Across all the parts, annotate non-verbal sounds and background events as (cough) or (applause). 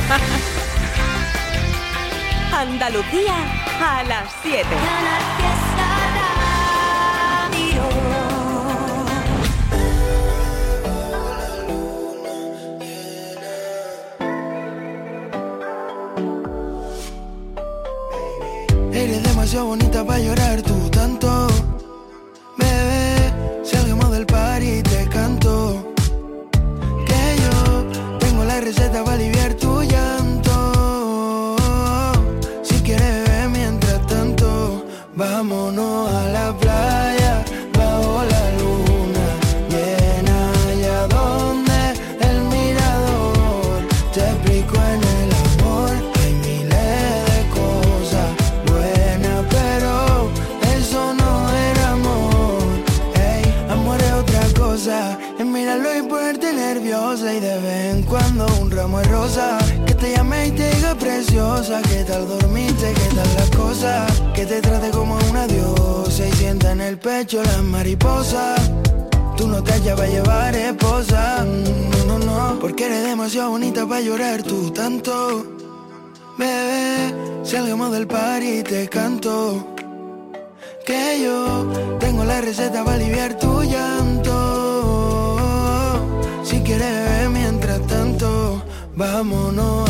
(laughs) Andalucía a las 7. Eres demasiado bonita para llorar tú en el pecho las mariposas. Tú no te llevas a llevar esposa. No, no, no. Porque eres demasiado bonita para llorar tú tanto. Bebé, salgamos del par y te canto. Que yo tengo la receta para aliviar tu llanto. Si quieres, mientras tanto, vámonos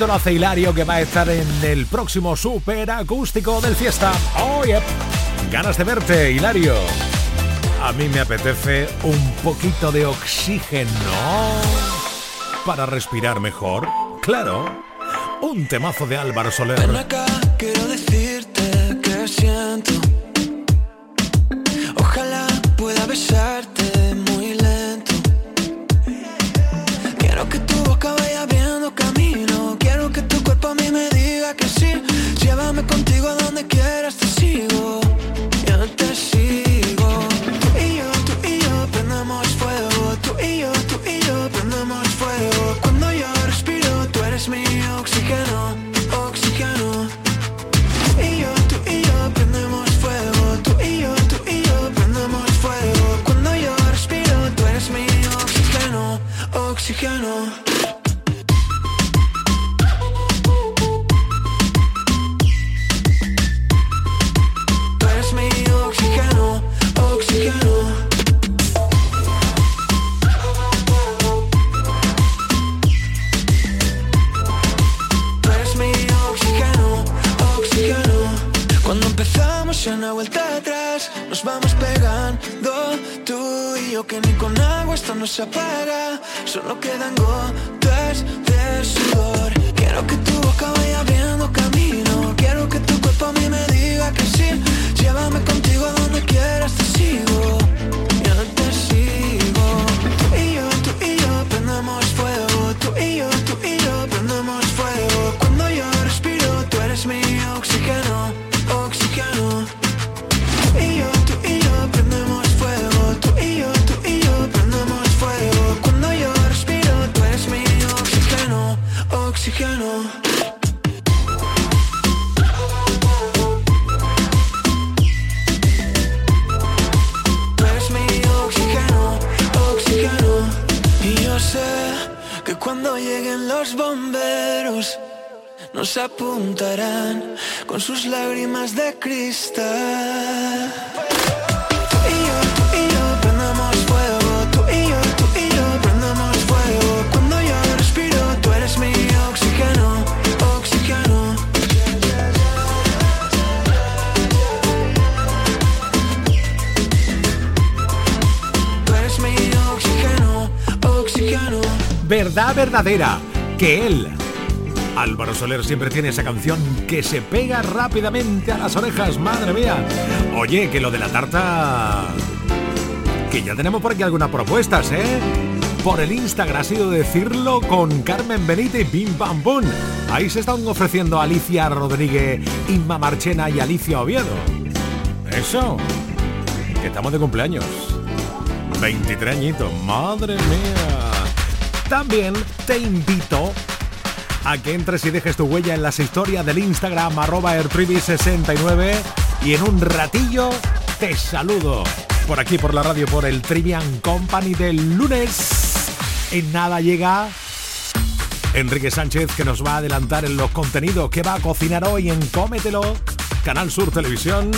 momento lo hace Hilario que va a estar en el próximo super acústico del fiesta. ¡Oh, yep. Ganas de verte, Hilario. A mí me apetece un poquito de oxígeno para respirar mejor. Claro, un temazo de Álvaro Soler. Verdad verdadera, que él, Álvaro Soler, siempre tiene esa canción que se pega rápidamente a las orejas, madre mía. Oye, que lo de la tarta... Que ya tenemos por aquí algunas propuestas, ¿eh? Por el Instagram ha sido decirlo con Carmen Benítez y Bim Bam Boom. Ahí se están ofreciendo Alicia Rodríguez, Inma Marchena y Alicia Oviedo. Eso, que estamos de cumpleaños. 23 añitos, madre mía. También te invito a que entres y dejes tu huella en las historias del Instagram arroba 69 y en un ratillo te saludo por aquí por la radio por el Trivian Company del lunes. En nada llega Enrique Sánchez que nos va a adelantar en los contenidos que va a cocinar hoy en Cómetelo, Canal Sur Televisión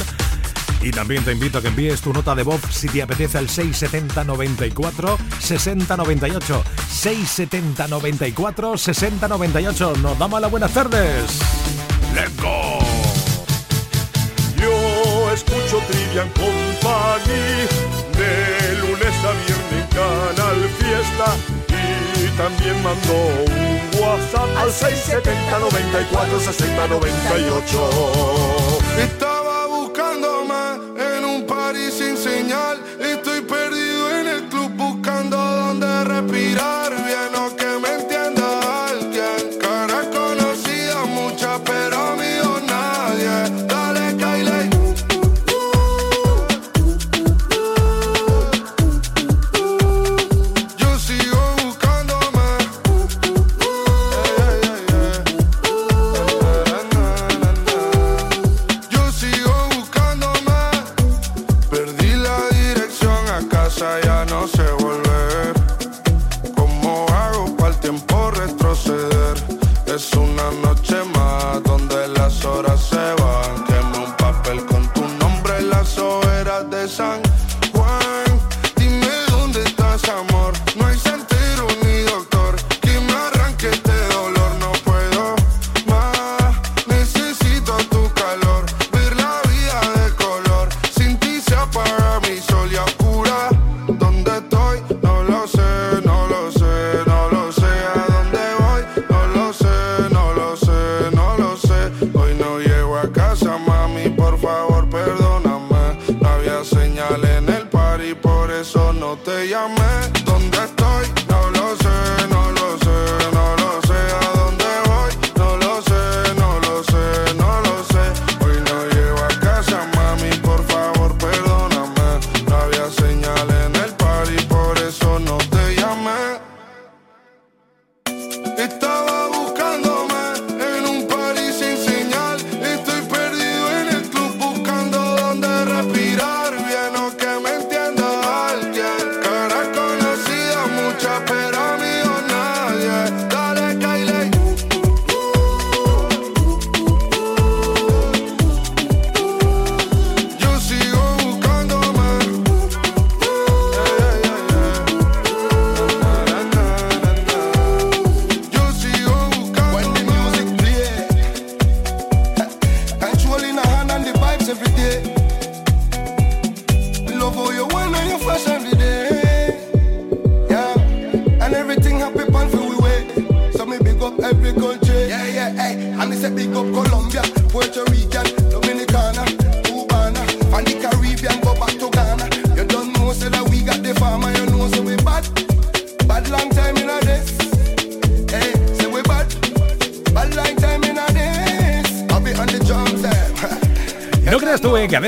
y también te invito a que envíes tu nota de voz si te apetece al 670 94 60 98. 670 94 60 98. Nos damos las buenas tardes. ¡Let's go! Yo escucho Trivian Company de lunes a viernes Canal Fiesta y también mando un WhatsApp al 670 94 60 98.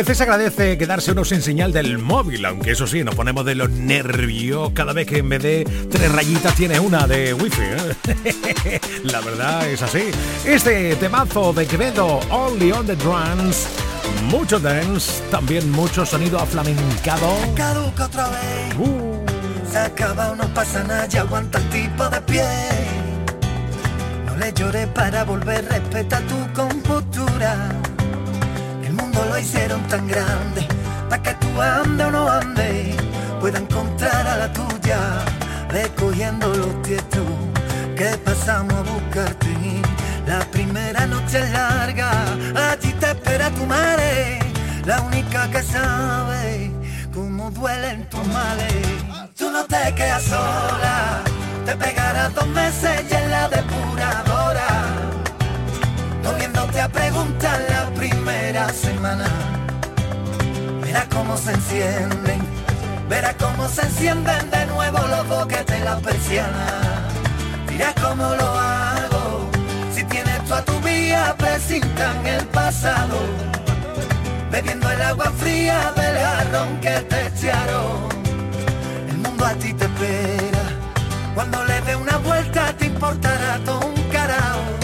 Veces agradece quedarse uno sin señal del móvil, aunque eso sí, nos ponemos de los nervios cada vez que en vez de tres rayitas tiene una de wifi. ¿eh? (laughs) La verdad es así. Este temazo de Quevedo, Only on the Drums, mucho dance, también mucho sonido aflamencado. Caduca otra vez. Uh. Se acaba, no pasa nada, ya aguanta el tipo de pie. No le llores para volver, respeta tu compostura. Mundo lo hicieron tan grande, para que tú ande o no ande, pueda encontrar a la tuya, recogiendo los tiestos que pasamos a buscarte. La primera noche es larga, allí te espera tu madre, la única que sabe cómo duelen tus males. Tú no te quedas sola, te pegarás dos meses y en la depuradora, volviéndote a preguntar la primera semana. Verás cómo se encienden, verás cómo se encienden de nuevo los boquetes de la persiana. Dirás cómo lo hago, si tienes tú a tu vía, presintan el pasado bebiendo el agua fría del jarrón que te echaron. El mundo a ti te espera, cuando le dé una vuelta te importará todo un carajo.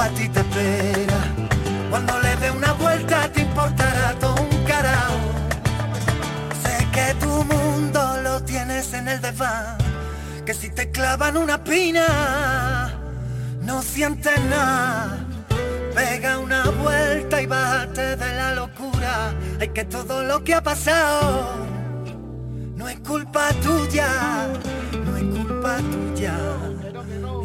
A ti te espera, cuando le dé una vuelta te importará todo un carajo. Sé que tu mundo lo tienes en el desván, que si te clavan una pina, no sientes nada. Pega una vuelta y bájate de la locura. Hay que todo lo que ha pasado no es culpa tuya, no es culpa tuya. Tú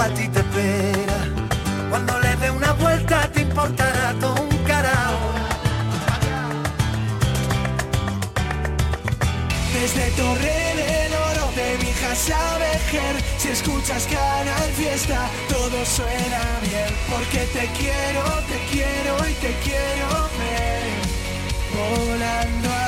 A ti te espera, cuando le dé una vuelta te importará todo un carajo. Desde Torre del Oro de Mijas a si escuchas Canal Fiesta, todo suena bien. Porque te quiero, te quiero y te quiero ver. Volando a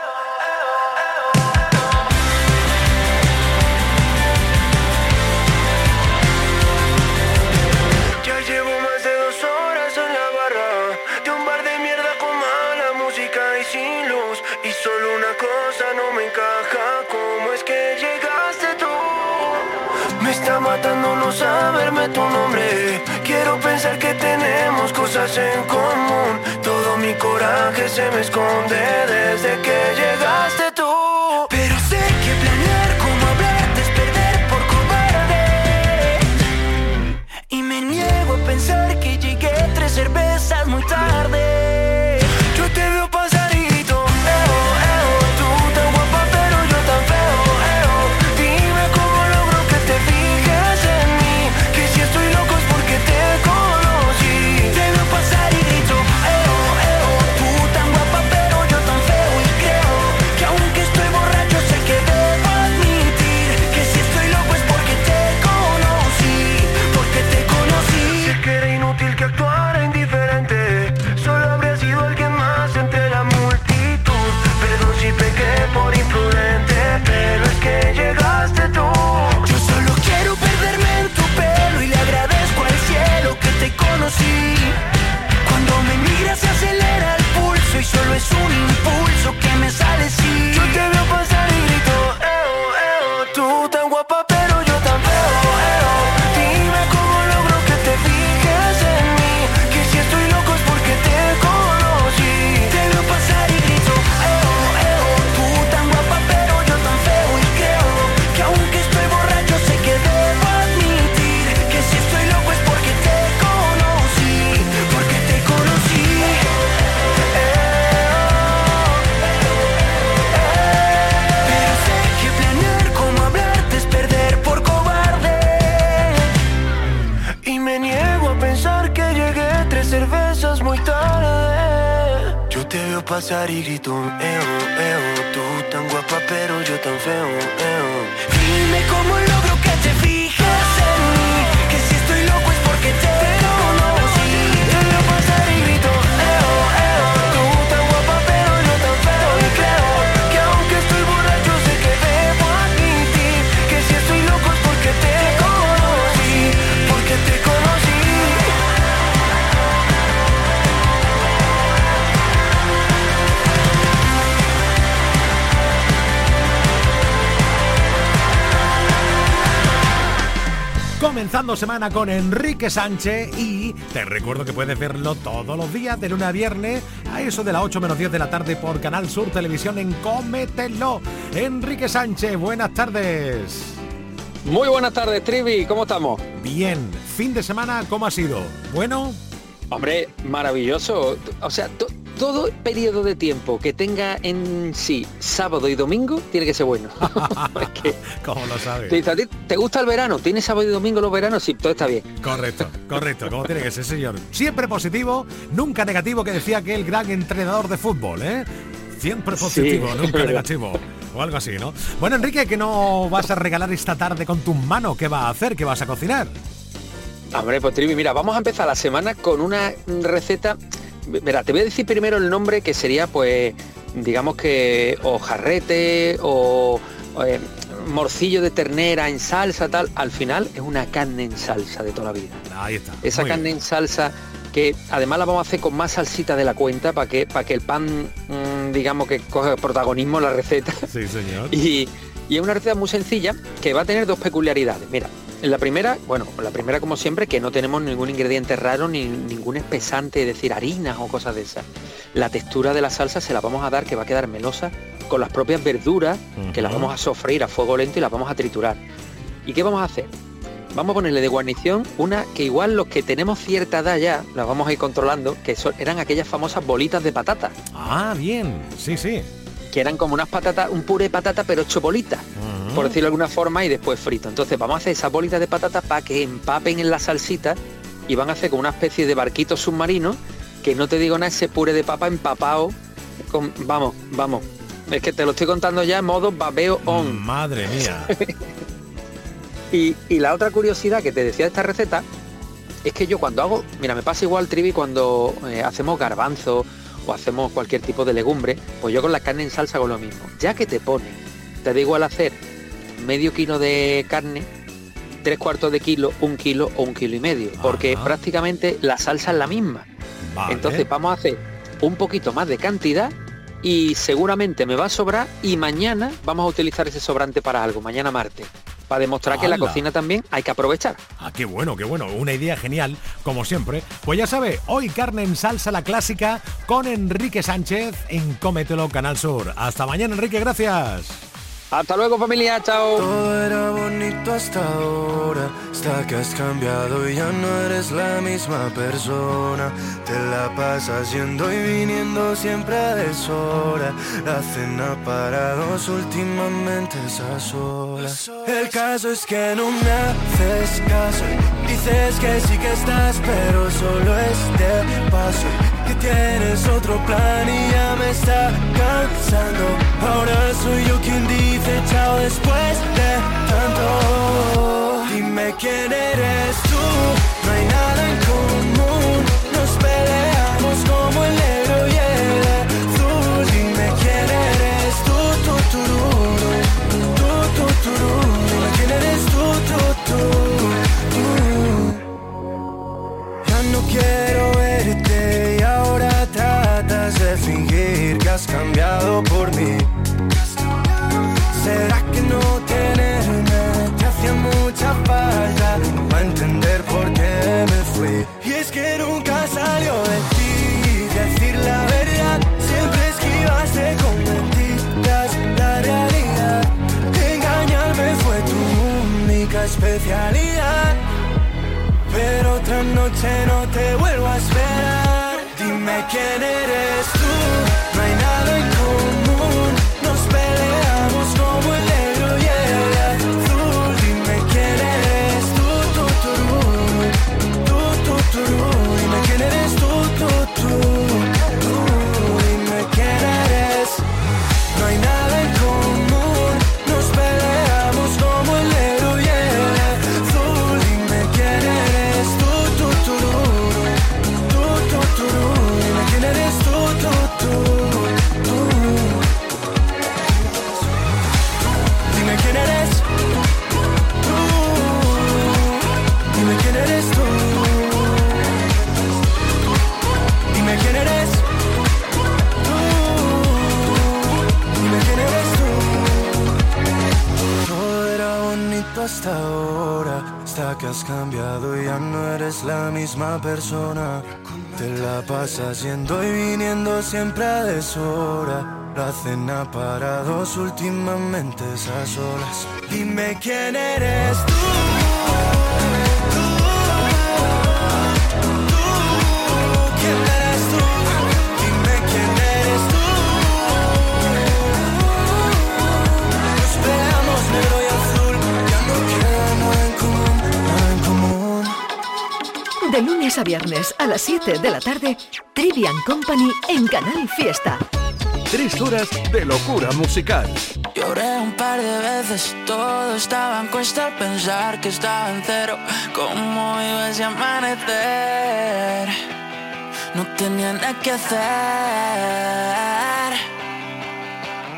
No me encaja. ¿Cómo es que llegaste tú? Me está matando no saberme tu nombre. Quiero pensar que tenemos cosas en común. Todo mi coraje se me esconde desde que llegaste tú. Pero sé que planear como hablarte es perder por cobarde. Y me niego a pensar que llegué tres cervezas muy tarde. Pasar y grito, eo, eo. Tú tan guapa, pero yo tan feo, eo. Dime cómo logro que te fijes Comenzando semana con Enrique Sánchez y te recuerdo que puedes verlo todos los días de lunes a viernes a eso de las 8 menos 10 de la tarde por Canal Sur Televisión en Cómetelo. Enrique Sánchez, buenas tardes. Muy buenas tardes, Trivi, ¿cómo estamos? Bien, fin de semana, ¿cómo ha sido? Bueno, Hombre, maravilloso. O sea, todo periodo de tiempo que tenga en sí sábado y domingo tiene que ser bueno. (laughs) Es que, ¿cómo lo sabes? dice, ¿a ti te gusta el verano? ¿Tienes sábado y domingo los veranos? Sí, todo está bien. Correcto, (laughs) correcto, como tiene que ser, señor. Siempre positivo, nunca negativo, que decía que el gran entrenador de fútbol, ¿eh? Siempre positivo, Sí, nunca (laughs) negativo. O algo así, ¿no? Bueno, Enrique, ¿qué no vas a regalar esta tarde con tus manos? ¿Qué vas a hacer? ¿Qué vas a cocinar? Hombre, pues Trivi, mira, vamos a empezar la semana con una receta. Mira, te voy a decir primero el nombre que sería, pues, digamos que o jarrete o, o, eh, morcillo de ternera en salsa, tal. Al final es una carne en salsa de toda la vida. Ahí está. esa carne bien. en salsa que además la vamos a hacer con más salsita de la cuenta para que para que el pan mm, digamos que coge protagonismo en la receta Sí, señor. (laughs) y, y es una receta muy sencilla que va a tener dos peculiaridades mira la primera bueno la primera como siempre que no tenemos ningún ingrediente raro ni ningún espesante es decir harinas o cosas de esas. La textura de la salsa se la vamos a dar que va a quedar melosa con las propias verduras que las vamos a sofreír a fuego lento y las vamos a triturar. Y qué vamos a hacer Vamos a ponerle de guarnición una que igual los que tenemos cierta edad ya, las vamos a ir controlando, que son, eran aquellas famosas bolitas de patata, Ah, bien. Sí, sí. que eran como unas patatas, un puré de patata pero hecho bolitas, Por decirlo de alguna forma, y después frito. Entonces vamos a hacer esas bolitas de patata para que empapen en la salsita y van a hacer como una especie de barquito submarino, que no te digo nada, ese puré de papa empapado con... Vamos, vamos. Es que te lo estoy contando ya en modo babeo on. Madre mía. (laughs) Y, y la otra curiosidad que te decía de esta receta es que yo cuando hago, mira, me pasa igual, Trivi, cuando eh, hacemos garbanzo o hacemos cualquier tipo de legumbre, pues yo con la carne en salsa hago lo mismo. Ya que te pone, te da igual hacer medio kilo de carne, tres cuartos de kilo, un kilo o un kilo y medio, porque prácticamente la salsa es la misma. Vale. Entonces vamos a hacer un poquito más de cantidad y seguramente me va a sobrar y mañana vamos a utilizar ese sobrante para algo, mañana martes, para demostrar que la cocina también hay que aprovechar. Ah, qué bueno, qué bueno. Una idea genial, como siempre. Pues ya sabe, hoy carne en salsa la clásica con Enrique Sánchez en Cómetelo Canal Sur. Hasta mañana, Enrique, gracias. Hasta luego familia, chao. Todo era bonito hasta ahora, hasta que has cambiado y ya no eres la misma persona. Te la pasas yendo y viniendo siempre a deshora. La cena para dos últimamente es a solas. El caso es que no me haces caso. Dices que sí que estás, pero solo es de paso. Que tienes otro plan y ya me está cansando. Ahora soy yo quien dice chao después de tanto. Dime quién eres tú, para últimamente esas horas. Dime quién eres tú. De lunes a viernes a las 7 de la tarde, Trivian Company en Canal Fiesta. Tres horas de locura musical. Lloré un par de veces, todo estaba en cuesta al pensar que estaba en cero. ¿Cómo iba ese amanecer? No tenía nada que hacer.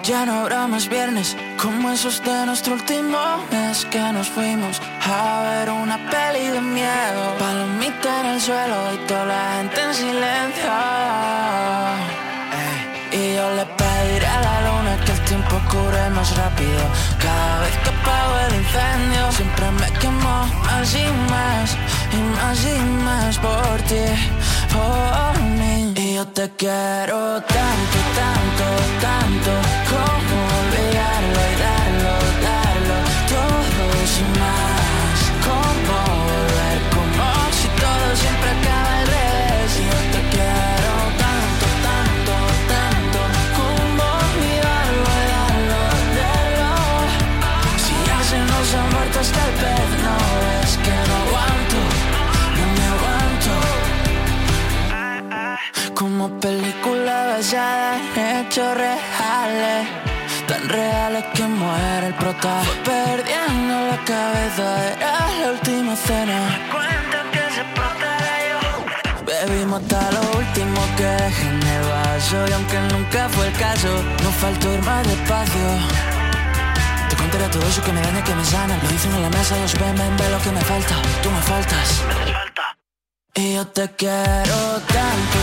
Ya no habrá más viernes como esos de nuestro último mes que nos fuimos a ver una peli de miedo. Palomita en el suelo y toda la gente en silencio. Y yo le pediré a la luna que el tiempo cure más rápido. Cada vez que apago el incendio, siempre me quemo más y más, y más y más por ti, por mí. Y yo te quiero tanto, tanto, tanto, como olvidarlo y darlo, hasta el pez, no es que no aguanto, no me aguanto. Como película basada en hechos reales, tan reales que muere el prota. Perdiendo la cabeza, era la última cena. Cuenta que se portará yo. Bebimos hasta lo último que dejé el vaso Y aunque nunca fue el caso, no faltó ir más despacio Te contaré todo eso que me daña, que me sana. Lo dicen en la mesa, ellos ven, ven, ve lo que me falta. Tú me faltas. Y yo te quiero tanto,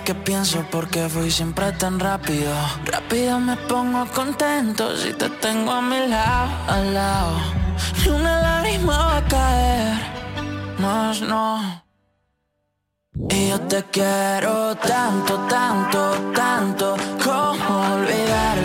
que pienso por qué fui siempre tan rápido. Rápido me pongo contento si te tengo a mi lado, al lado. Ni una lágrima va a caer, más no. Y yo te quiero tanto, tanto, tanto Como olvidarlo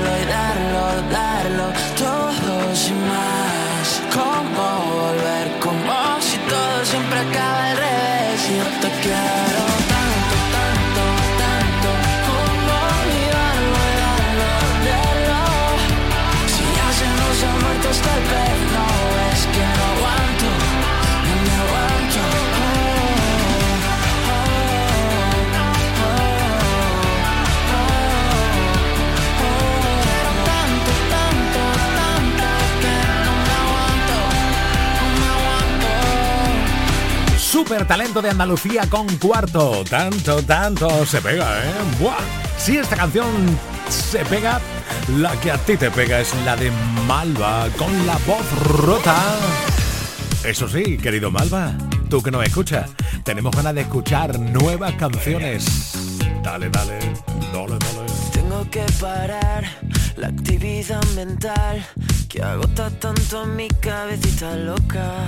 Super talento de Andalucía con cuarto. Tanto, tanto se pega, ¿eh? ¡Buah! Si esta canción se pega, la que a ti te pega es la de Malva con la voz rota. Eso sí, querido Malva, tú que nos escuchas, tenemos ganas de escuchar nuevas canciones. Dale, dale, dale, dale. Tengo que parar la actividad mental que agota tanto a mi cabecita loca.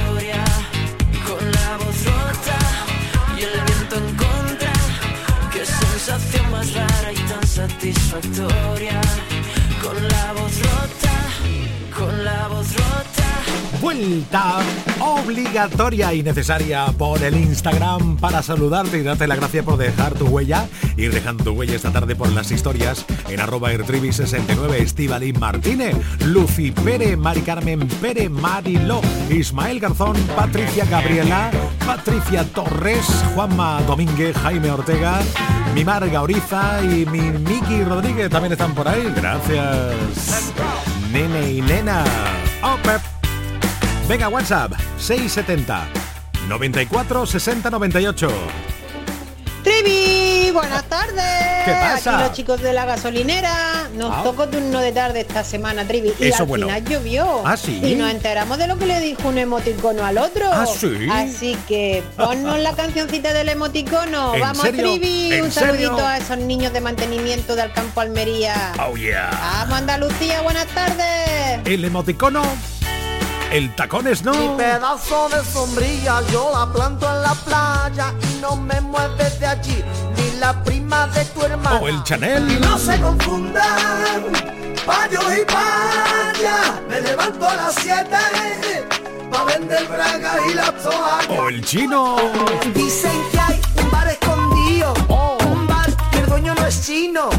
Satisfactoria. Con la voz rota, con la voz rota. Vuelta obligatoria y necesaria por el Instagram para saludarte y darte la gracia por dejar tu huella. Ir dejando tu huella esta tarde por las historias en arroba ertrivi69 Estivali Martínez, Lucy Pere, Mari Carmen Pere, Marilo, Ismael Garzón, Patricia Gabriela, Patricia Torres, Juanma Domínguez, Jaime Ortega, mi Marga Oriza y mi Miki Rodríguez también están por ahí. Gracias. Nene y nena. Oh, Pep. Venga, WhatsApp 670 94 60 98. Trivi, buenas tardes. ¿Qué pasa? Aquí los chicos de la gasolinera. Nos Ah. tocó turno de tarde esta semana, Trivi. Y Eso al bueno. final llovió. Ah, ¿sí? Y nos enteramos de lo que le dijo un emoticono al otro. Ah, ¿sí? Así que ponnos la cancioncita del emoticono. ¿En Vamos, serio? Trivi. ¿En Un saludito serio? a esos niños de mantenimiento del campo Almería. Oh yeah. Vamos, Andalucía, buenas tardes. El emoticono. El tacones Mi no. pedazo de sombrilla yo la planto en la playa y no me mueves de allí ni la prima de tu hermana. O el Chanel. Y no se confundan, payos y payas. Me levanto a las 7 pa' vender bragas y las toallas. O el chino. Dicen que hay un bar escondido, un bar y el dueño no es chino.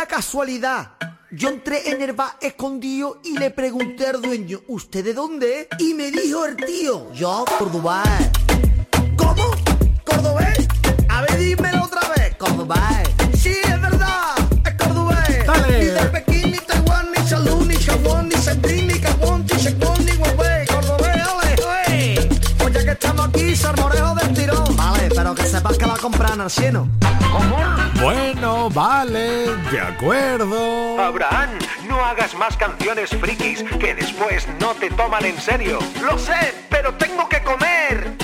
Purita casualidad. Yo entré en el bar escondido y le pregunté al dueño, ¿usted de dónde? es?". Y me dijo el tío, yo, Córdoba. ¿Cómo? ¿Cordobés? A ver, dímelo otra vez. Cordobés. Sí, es verdad. Es cordobés. Dale. Ni de Pekín, ni Taiwán, ni Chalú, ni Chabón, ni Sandín, ni Gabón, ni Chacón, ni Huawei. Cordobés, ole. Ey. Pues que estamos aquí, salmorejo. Vale, pero que sepas que la compran al cielo. Bueno, vale, de acuerdo. Abraham, no hagas más canciones frikis que después no te toman en serio. Lo sé, pero tengo que comer.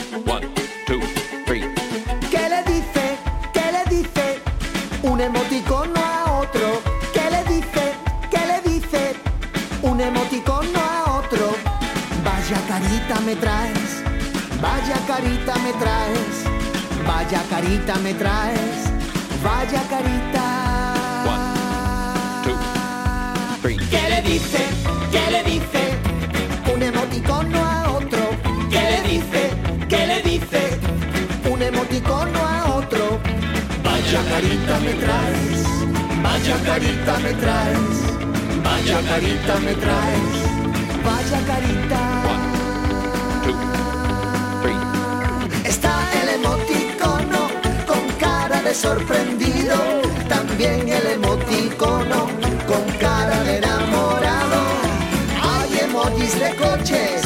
¿Qué le dice? ¿Qué le dice? Un emoticono a otro. ¿Qué le dice? ¿Qué le dice? Un emoticono a otro. Vaya carita me traes. Vaya carita me traes. Vaya carita me traes. Vaya carita. ¿Qué le dice? ¿Qué le dice? Un emoticono a otro. ¿Qué le dice? ¿Qué le dice? Un emoticono a otro. Vaya carita me traes. Vaya carita me traes. Vaya carita me traes. Vaya carita. Sorprendido. También el emoticono con cara de enamorado. Hay emojis de coches,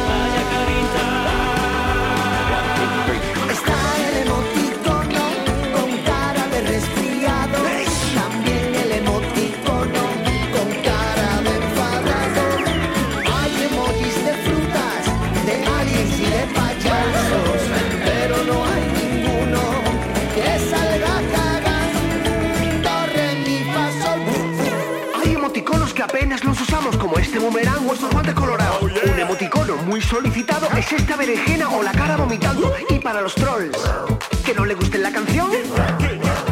Boomerang o estos guantes colorados. Un emoticono muy solicitado es esta berenjena o la cara vomitando. Y para los trolls que no le guste la canción,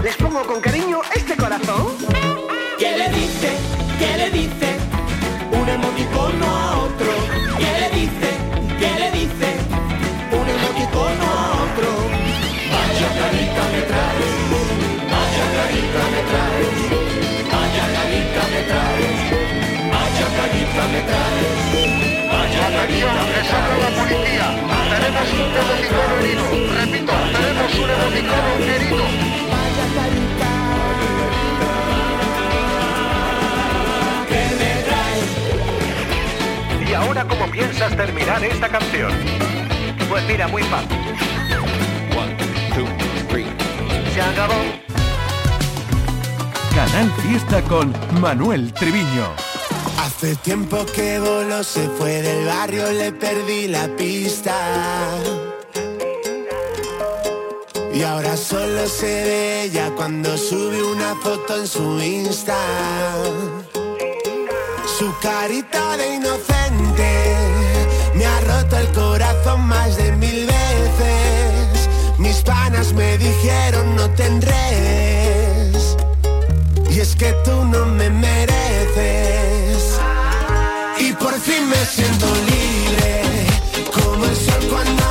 les pongo con cariño este corazón. ¿Qué le dice? ¿Qué le dice? Un emoticono a otro. ¿Qué le dice? ¿Qué le dice? Un emoticono a otro. Vaya carita me traes. Vaya carita me traes. Vaya carita me traes. Carita me traes. Vaya carita me traes. la policía. Tenemos un emoticono herido. Repito, tenemos un emoticono herido. Vaya carita. ¿Qué me traes? ¿Y ahora cómo piensas terminar esta canción? Pues mira, muy fácil. Se acabó. Canal Fiesta con Manuel Triviño. Hace tiempo que voló, se fue del barrio, le perdí la pista. Y ahora solo se ve ella cuando sube una foto en su Insta. Su carita de inocente me ha roto el corazón más de mil veces. Mis panas me dijeron no te enredes. Y es que tú no me mereces. Por fin me siento libre. Como el sol cuando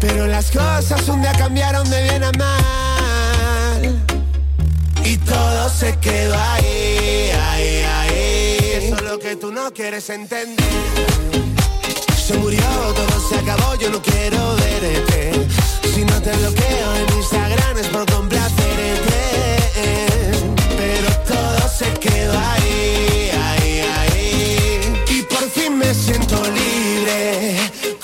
Pero las cosas un día cambiaron de bien a mal. Y todo se quedó ahí, ahí, ahí. Eso es lo que tú no quieres entender. Se murió, todo se acabó, yo no quiero verte. Si no te bloqueo en Instagram es por complacerte. Pero todo se quedó ahí, ahí, ahí. Y por fin me siento libre.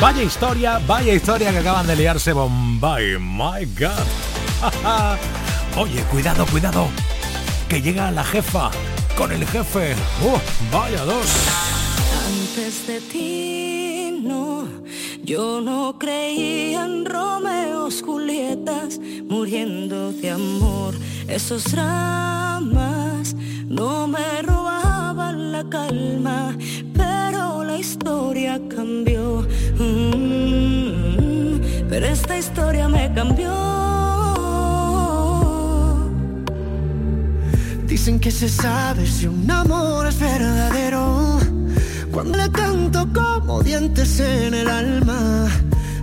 Vaya historia, vaya historia que acaban de liarse Bombay. My God. (laughs) Oye, cuidado, cuidado. Que llega la jefa con el jefe. Uh, vaya dos. Antes de ti, no, yo no creía en Romeos, Julietas, muriendo de amor. Esos dramas no me robaban la calma, pero la historia cambió. Mm, pero esta historia me cambió. Dicen que se sabe si un amor es verdadero. Cuando le canto como dientes en el alma.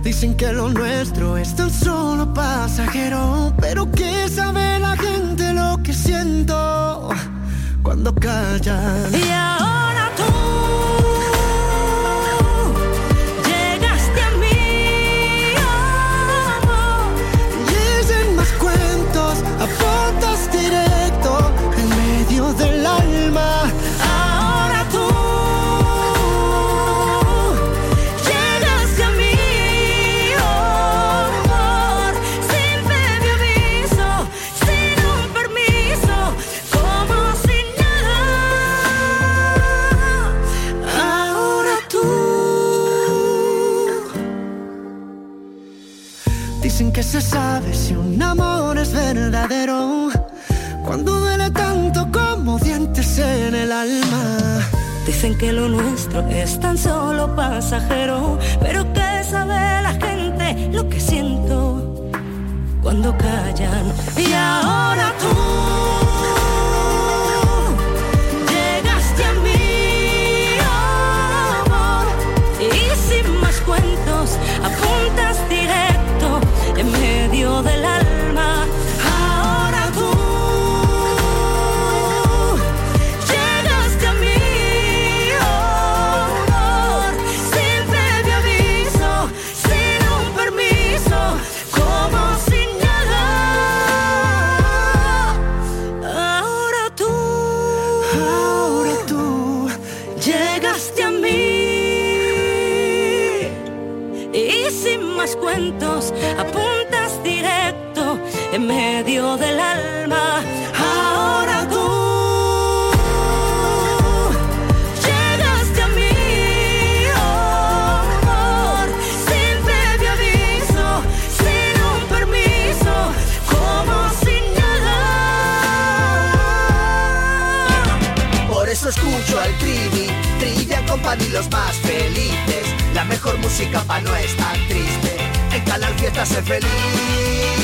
Dicen que lo nuestro es tan solo pasajero. Pero que sabe la gente que siento cuando callan. Y Que lo nuestro es tan solo pasajero, pero que sabe la gente lo que siento cuando callan. Y ahora tú en medio del alma. Ahora tú llegaste a mí, oh, amor, sin previo aviso, sin un permiso, como si nada. Por eso escucho al Trivi, Trivia Company los más felices. La mejor música pa' no estar triste. En Canal Fiesta sé feliz.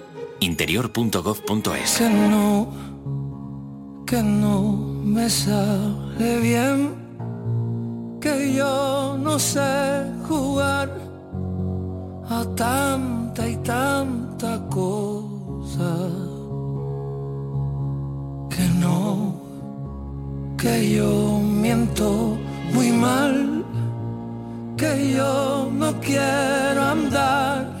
interior.gov.es. Que no, que no me sale bien, que yo no sé jugar a tanta y tanta cosa. Que no, que yo miento muy mal, que yo no quiero andar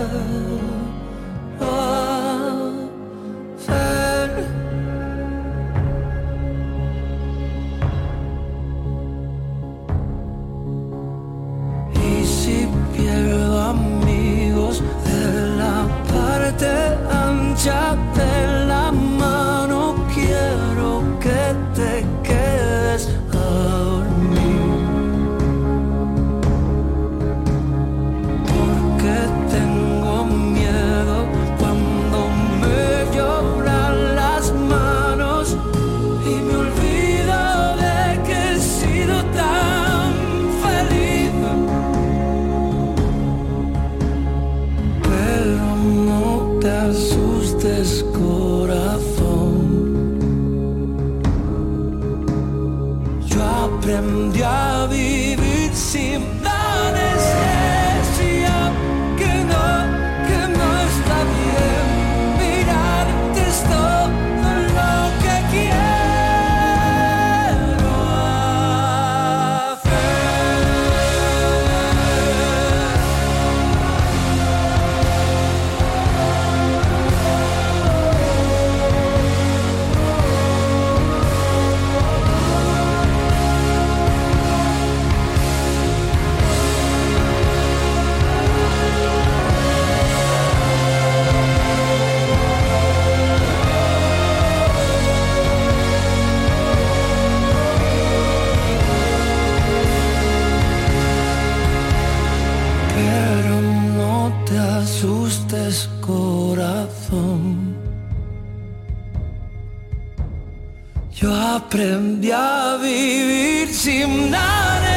aprendí a vivir sin anestesia,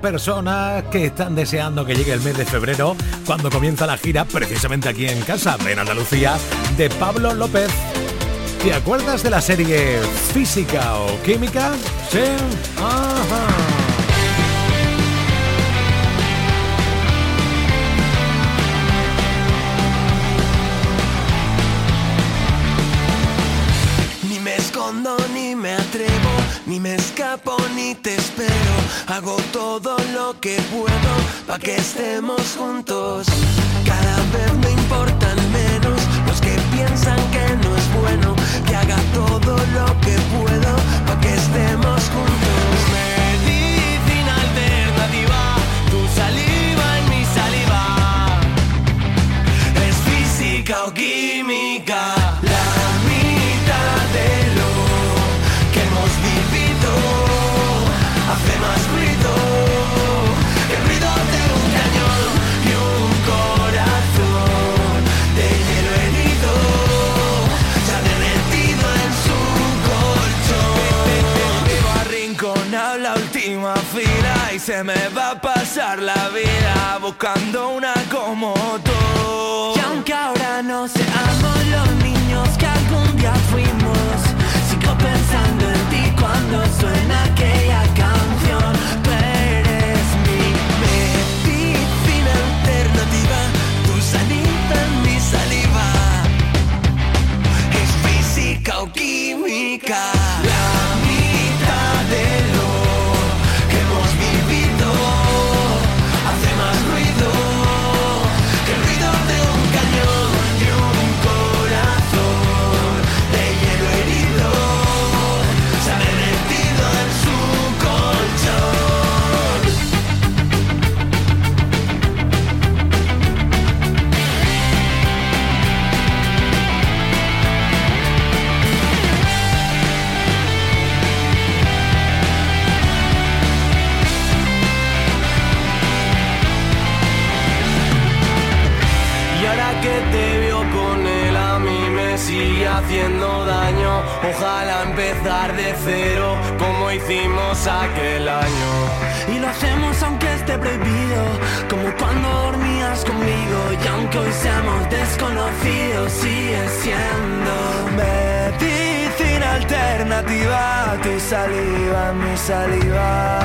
Personas que están deseando que llegue el mes de febrero cuando comienza la gira precisamente aquí en casa, en Andalucía, de Pablo López. ¿Te acuerdas de la serie Física o Química? Sí. Ajá. Ni me escapo ni te espero. Hago todo lo que puedo para que estemos juntos. Cada vez me importan menos los que piensan que no es bueno. Que haga todo lo que puedo para que estemos juntos. Buscando una como tú. Y aunque ahora no seamos los niños que algún día fuimos, sigo pensando en ti cuando suena hicimos aquel año. Y lo hacemos aunque esté prohibido Como cuando dormías conmigo Y aunque hoy seamos desconocidos Sigue siendo Medicina alternativa Tu saliva, mi saliva.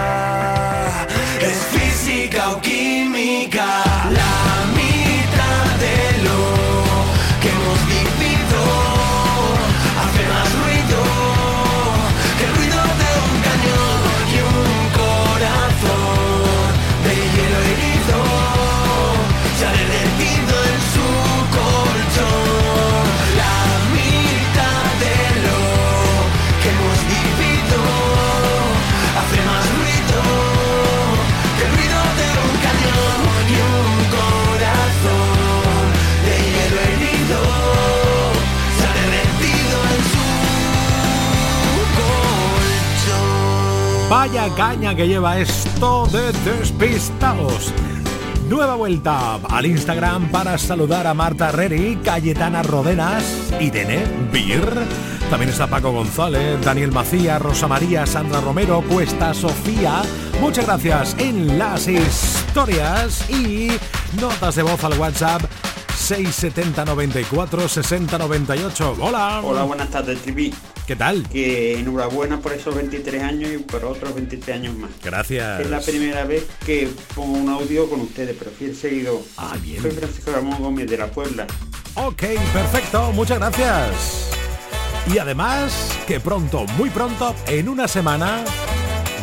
Es física o química La Vaya caña que lleva esto de despistados. Nueva vuelta al Instagram para saludar a Marta Reri, Cayetana Rodenas, Irene Bir. También está Paco González, Daniel Macías, Rosa María, Sandra Romero, Cuesta Sofía. Muchas gracias en las historias y notas de voz al WhatsApp 670 94 60 98. Hola. Hola, buenas tardes, Trivi. ¿Qué tal? Que enhorabuena por esos 23 años y por otros 23 años más. Gracias. Es la primera vez que pongo un audio con ustedes, pero fiel seguido. Ah, bien. Soy Francisco Ramón Gómez de la Puebla. Ok, perfecto, muchas gracias. Y además, que pronto, muy pronto, en una semana,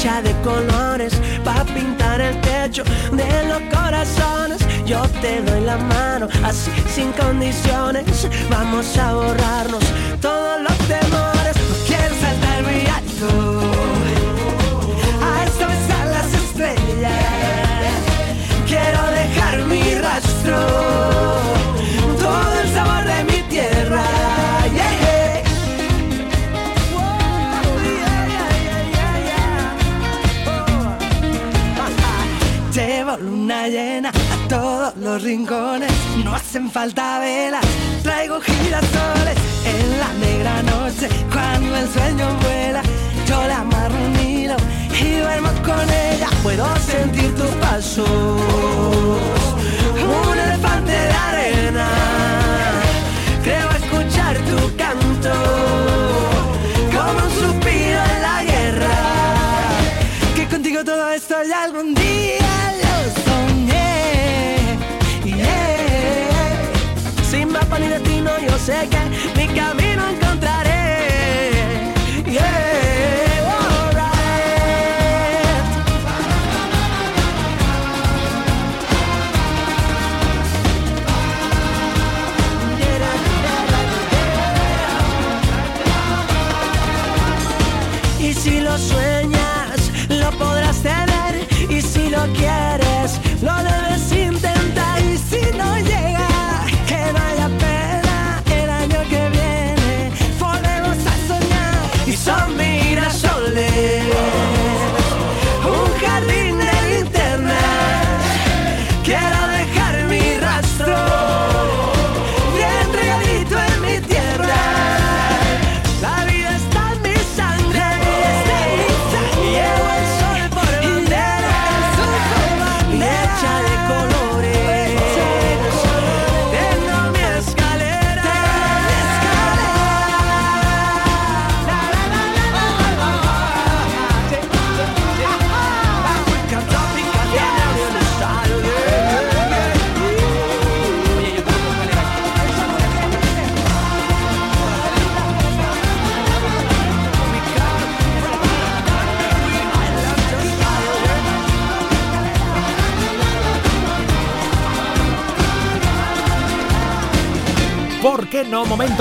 De colores para pintar el techo de los corazones. Yo te doy la mano así sin condiciones. Vamos a borrarnos todos los temores. Los rincones, no hacen falta velas, traigo girasoles en la negra noche cuando el sueño vuela. Yo la amarro un y duermo con ella. Puedo sentir tus pasos, un elefante de arena. Sé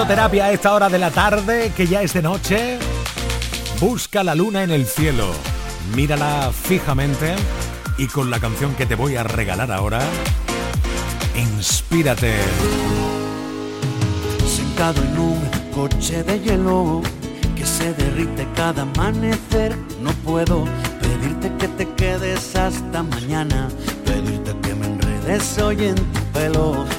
terapia a esta hora de la tarde, que ya es de noche. Busca la luna en el cielo. Mírala fijamente y con la canción que te voy a regalar ahora, inspírate. Sentado en un coche de hielo que se derrite cada amanecer, no puedo pedirte que te quedes hasta mañana, pedirte que me enredes hoy en tu pelo.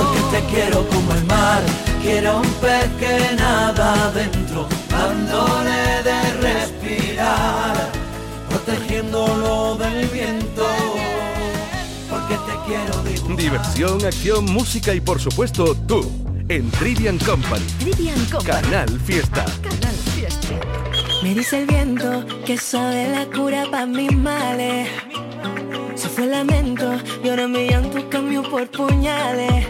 Porque te quiero como el mar, quiero un pez que nada adentro, dándole de respirar, protegiéndolo del viento. Porque te quiero dibujar. Diversión, acción, música y por supuesto tú en Trivian Company. Trivian Company. Canal Fiesta. Canal Fiesta. Me dice el viento que sabe la cura para mis males. Se fue el lamento y ahora mi llanto cambió por puñales.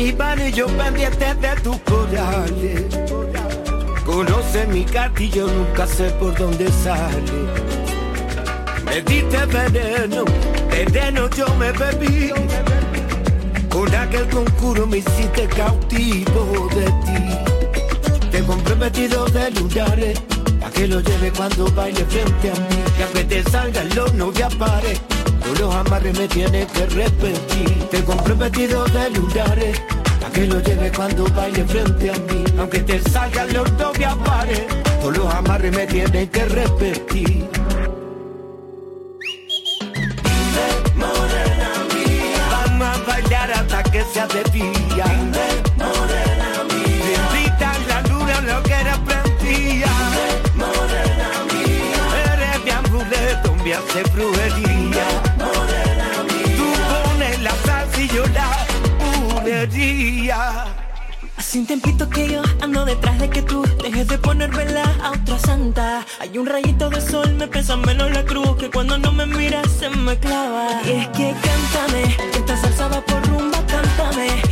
Mi mano y yo pendiente de tus corales. Conoce mi yo nunca sé por dónde sale. Me diste veneno, veneno yo me bebí. Con aquel concurso me hiciste cautivo de ti. Te compré vestido de lunares, pa' que lo lleve cuando baile frente a mí. Que te salgan los no ya tú los amarres me tienes que repetir. Te compré vestido de lunares, pa' que lo lleve cuando baile frente a mí. Aunque te salgan los no ya pare, tú los amarres me tienes que repetir. Vamos a bailar hasta que sea de día. Bendita la luna, lo que era prendía. Eres mi amuleto, me hace brujería. Hace un que yo ando detrás de que tú dejes de poner vela a otra santa. Hay un rayito de sol, me pesa menos la cruz que cuando no me miras se me clava. Y es que cántame, esta salsa va por rumba, cántame.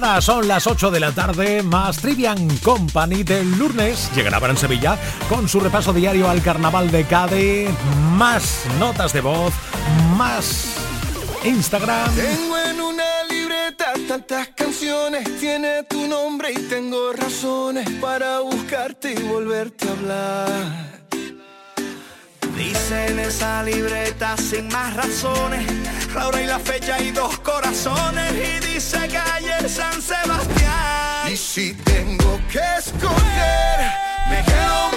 Nada, son las 8 de la tarde, más Trivian Company del lunes. Llegará para en Sevilla con su repaso diario al carnaval de Cádiz, más notas de voz, más Instagram. Tengo en una libreta tantas canciones, tiene tu nombre y tengo razones para buscarte y volverte a hablar. Dice en esa libreta sin más razones, la hora y la fecha y dos corazones y dice calle San Sebastián. Y si tengo que escoger, me quedo